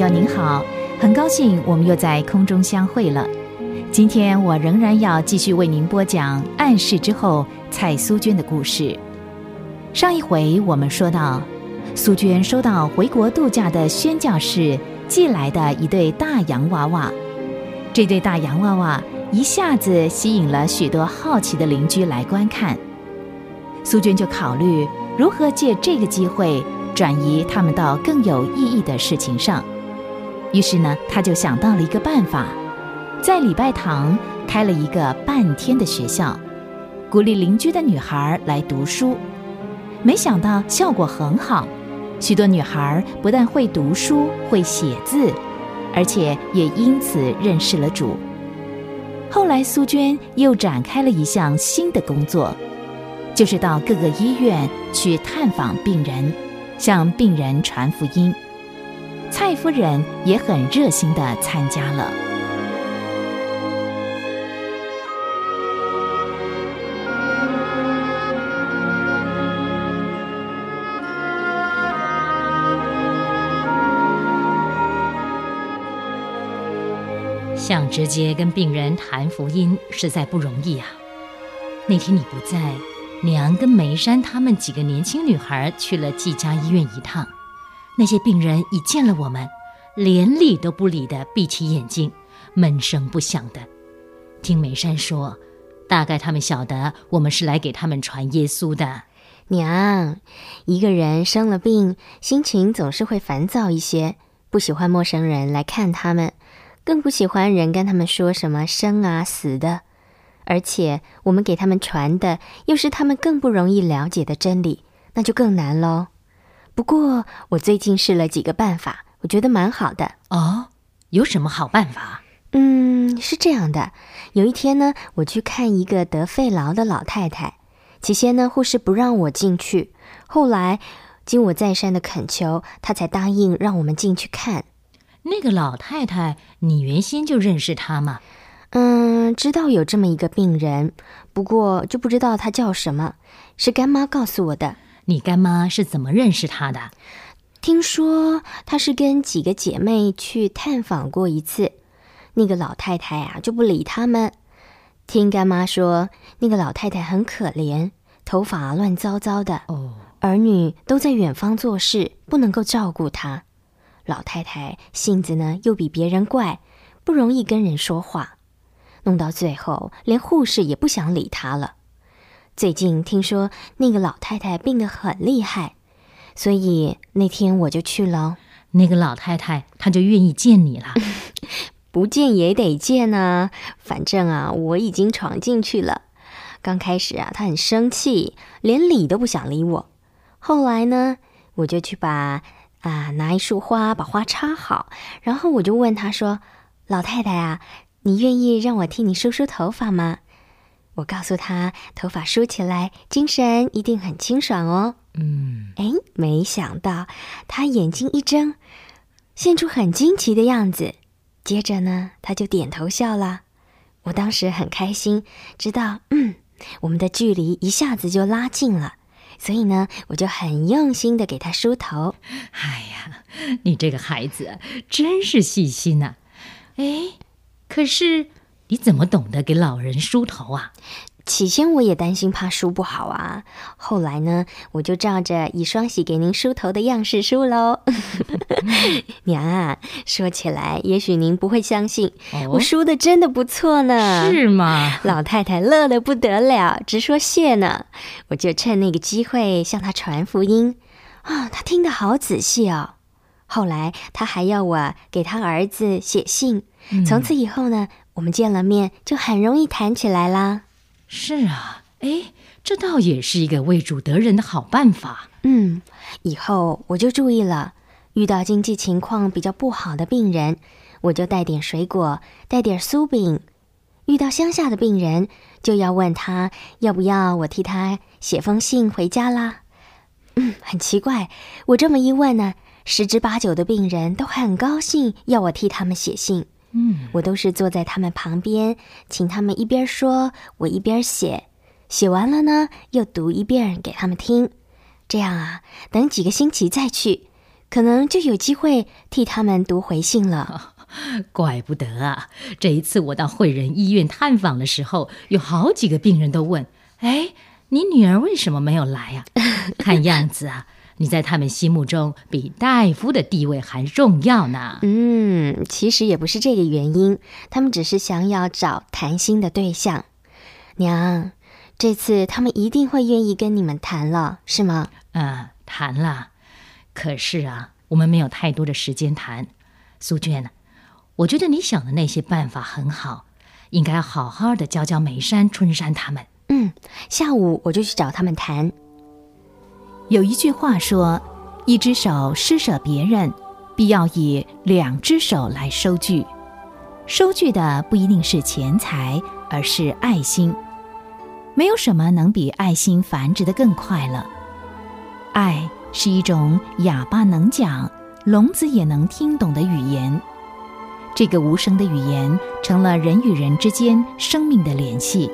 友您好，很高兴我们又在空中相会了。今天我仍然要继续为您播讲暗示之后蔡苏娟的故事。上一回我们说到，苏娟收到回国度假的宣教士寄来的一对大洋娃娃，这对大洋娃娃一下子吸引了许多好奇的邻居来观看。苏娟就考虑如何借这个机会转移他们到更有意义的事情上。于是呢，他就想到了一个办法，在礼拜堂开了一个半天的学校，鼓励邻居的女孩来读书。没想到效果很好，许多女孩不但会读书、会写字，而且也因此认识了主。后来，苏娟又展开了一项新的工作，就是到各个医院去探访病人，向病人传福音。蔡夫人也很热心的参加了。想直接跟病人谈福音，实在不容易啊。那天你不在，娘跟梅山他们几个年轻女孩去了季家医院一趟。那些病人一见了我们，连理都不理的闭起眼睛，闷声不响的。听美山说，大概他们晓得我们是来给他们传耶稣的。娘，一个人生了病，心情总是会烦躁一些，不喜欢陌生人来看他们。更不喜欢人跟他们说什么生啊死的，而且我们给他们传的又是他们更不容易了解的真理，那就更难喽。不过我最近试了几个办法，我觉得蛮好的哦。有什么好办法？嗯，是这样的。有一天呢，我去看一个得肺痨的老太太，起先呢护士不让我进去，后来经我再三的恳求，她才答应让我们进去看。那个老太太，你原先就认识她吗？嗯，知道有这么一个病人，不过就不知道她叫什么，是干妈告诉我的。你干妈是怎么认识她的？听说她是跟几个姐妹去探访过一次，那个老太太啊就不理他们。听干妈说，那个老太太很可怜，头发乱糟糟的，哦，儿女都在远方做事，不能够照顾她。老太太性子呢又比别人怪，不容易跟人说话，弄到最后连护士也不想理她了。最近听说那个老太太病得很厉害，所以那天我就去了。那个老太太她就愿意见你了，不见也得见啊！反正啊，我已经闯进去了。刚开始啊，她很生气，连理都不想理我。后来呢，我就去把。啊，拿一束花，把花插好，然后我就问她说：“老太太啊，你愿意让我替你梳梳头发吗？”我告诉他，头发梳起来，精神一定很清爽哦。嗯，哎，没想到他眼睛一睁，现出很惊奇的样子，接着呢，他就点头笑了。我当时很开心，知道，嗯，我们的距离一下子就拉近了。所以呢，我就很用心的给他梳头。哎呀，你这个孩子真是细心呐！哎，可是你怎么懂得给老人梳头啊？起先我也担心怕梳不好啊，后来呢，我就照着以双喜给您梳头的样式梳喽。娘啊，说起来，也许您不会相信，我梳的真的不错呢。是吗？老太太乐得不得了，直说谢呢。我就趁那个机会向她传福音啊，她听得好仔细哦。后来她还要我给她儿子写信，从此以后呢，我们见了面就很容易谈起来啦。是啊，哎，这倒也是一个为主得人的好办法。嗯，以后我就注意了，遇到经济情况比较不好的病人，我就带点水果，带点酥饼；遇到乡下的病人，就要问他要不要我替他写封信回家啦。嗯，很奇怪，我这么一问呢，十之八九的病人都很高兴要我替他们写信。嗯，我都是坐在他们旁边，请他们一边说，我一边写。写完了呢，又读一遍给他们听。这样啊，等几个星期再去，可能就有机会替他们读回信了。怪不得啊！这一次我到惠仁医院探访的时候，有好几个病人都问：“哎，你女儿为什么没有来呀？”看样子啊，你在他们心目中比大夫的地位还重要呢。嗯，其实也不是这个原因，他们只是想要找谈心的对象。娘，这次他们一定会愿意跟你们谈了，是吗？嗯，谈了。可是啊，我们没有太多的时间谈。苏娟。我觉得你想的那些办法很好，应该好好的教教梅山、春山他们。嗯，下午我就去找他们谈。有一句话说：“一只手施舍别人，必要以两只手来收据。收据的不一定是钱财，而是爱心。没有什么能比爱心繁殖的更快了。爱是一种哑巴能讲、聋子也能听懂的语言。”这个无声的语言成了人与人之间生命的联系。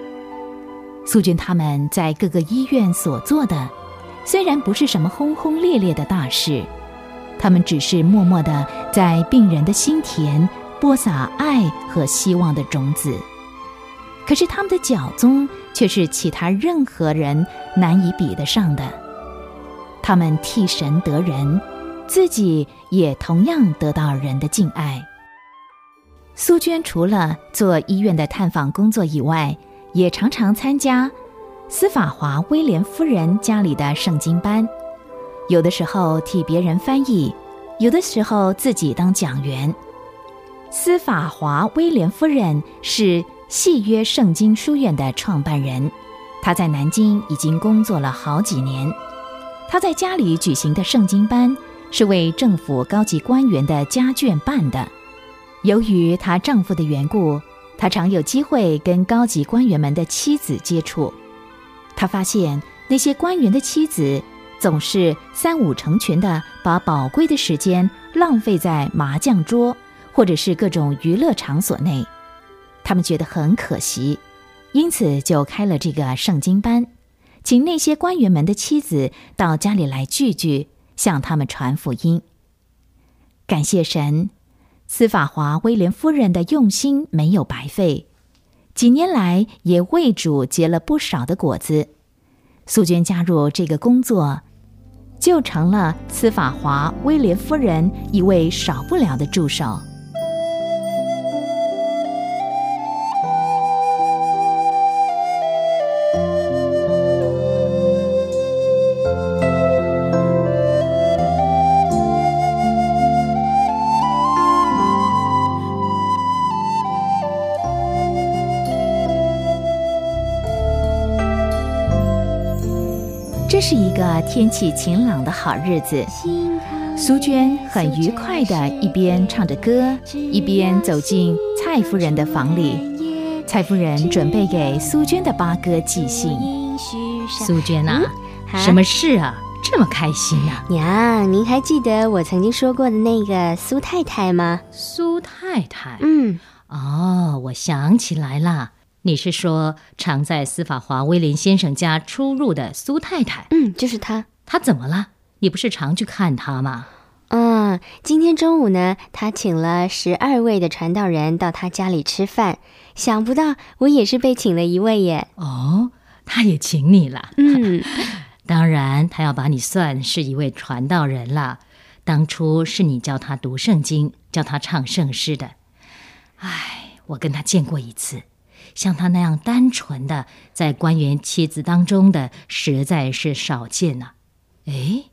苏军他们在各个医院所做的，虽然不是什么轰轰烈烈的大事，他们只是默默的在病人的心田播撒爱和希望的种子。可是他们的脚踪却是其他任何人难以比得上的。他们替神得人，自己也同样得到人的敬爱。苏娟除了做医院的探访工作以外，也常常参加司法华威廉夫人家里的圣经班，有的时候替别人翻译，有的时候自己当讲员。司法华威廉夫人是细约圣经书院的创办人，她在南京已经工作了好几年。她在家里举行的圣经班是为政府高级官员的家眷办的。由于她丈夫的缘故，她常有机会跟高级官员们的妻子接触。他发现那些官员的妻子总是三五成群的把宝贵的时间浪费在麻将桌或者是各种娱乐场所内，他们觉得很可惜，因此就开了这个圣经班，请那些官员们的妻子到家里来聚聚，向他们传福音。感谢神。司法华威廉夫人的用心没有白费，几年来也为主结了不少的果子。素娟加入这个工作，就成了司法华威廉夫人一位少不了的助手。这是一个天气晴朗的好日子，苏娟很愉快的一边唱着歌，一边走进蔡夫人的房里。蔡夫人准备给苏娟的八哥寄信。苏娟啊，什么事啊？这么开心啊？娘，您还记得我曾经说过的那个苏太太吗？苏太太？嗯，哦，我想起来了。你是说常在司法华威廉先生家出入的苏太太？嗯，就是她。她怎么了？你不是常去看她吗？嗯，今天中午呢，她请了十二位的传道人到她家里吃饭，想不到我也是被请了一位耶。哦，她也请你了。嗯，当然，她要把你算是一位传道人了。当初是你教她读圣经，教她唱圣诗的。唉，我跟她见过一次。像他那样单纯的，在官员妻子当中的，实在是少见呐。哎，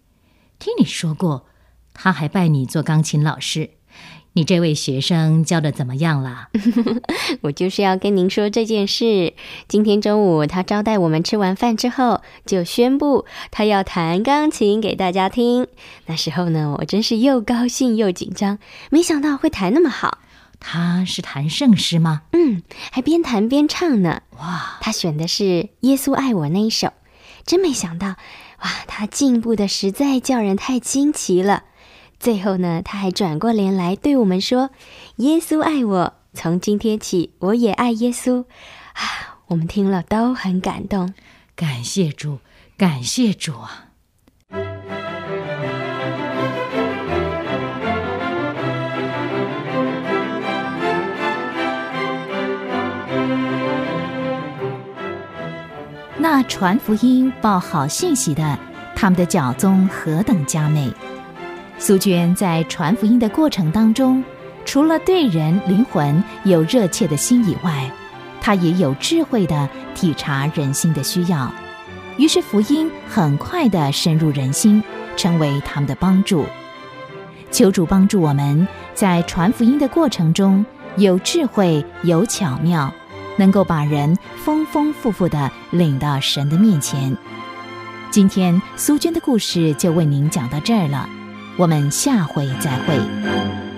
听你说过，他还拜你做钢琴老师。你这位学生教的怎么样了？我就是要跟您说这件事。今天中午他招待我们吃完饭之后，就宣布他要弹钢琴给大家听。那时候呢，我真是又高兴又紧张，没想到会弹那么好。他是弹圣诗吗？嗯，还边弹边唱呢。哇，他选的是《耶稣爱我》那一首，真没想到，哇，他进步的实在叫人太惊奇了。最后呢，他还转过脸来对我们说：“耶稣爱我，从今天起我也爱耶稣。”啊，我们听了都很感动。感谢主，感谢主啊！那传福音、报好信息的，他们的教宗何等佳美！苏娟在传福音的过程当中，除了对人灵魂有热切的心以外，她也有智慧的体察人心的需要，于是福音很快的深入人心，成为他们的帮助。求主帮助我们在传福音的过程中有智慧、有巧妙。能够把人丰丰富富的领到神的面前。今天苏娟的故事就为您讲到这儿了，我们下回再会。